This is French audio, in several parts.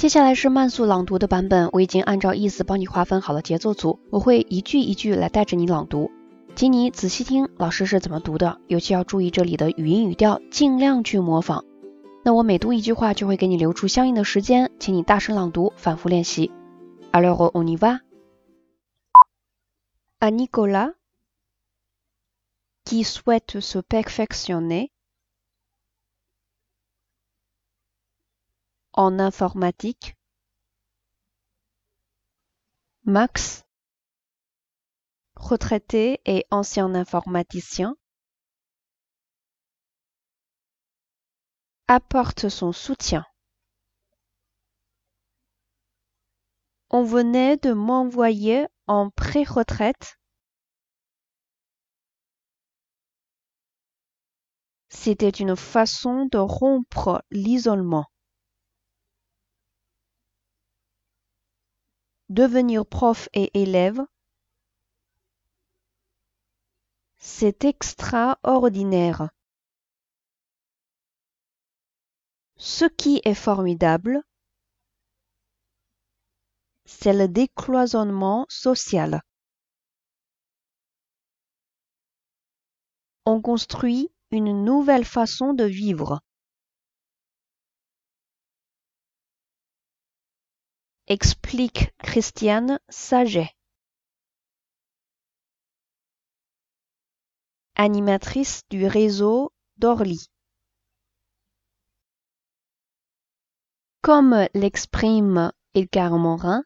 接下来是慢速朗读的版本，我已经按照意思帮你划分好了节奏组，我会一句一句来带着你朗读，请你仔细听老师是怎么读的，尤其要注意这里的语音语调，尽量去模仿。那我每读一句话就会给你留出相应的时间，请你大声朗读，反复练习。Alors on y va. À Nicolas qui souhaite se perfectionner en informatique. Max, retraité et ancien informaticien, apporte son soutien. On venait de m'envoyer en pré-retraite. C'était une façon de rompre l'isolement. Devenir prof et élève, c'est extraordinaire. Ce qui est formidable, c'est le décloisonnement social. On construit une nouvelle façon de vivre. Explique Christiane Saget. Animatrice du réseau d'Orly. Comme l'exprime Edgar Morin,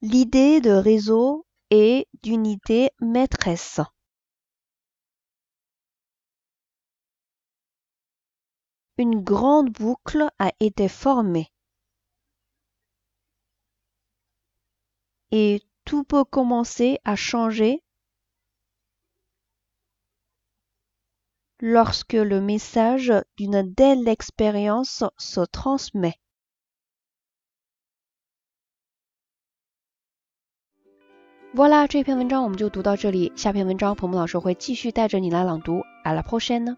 l'idée de réseau est d'unité maîtresse. une grande boucle a été formée. Et tout peut commencer à changer lorsque le message d'une telle expérience se transmet. Voilà，这篇文章我们就读到这里。下篇文章，彭彭老师会继续带着你来朗读。À la prochaine。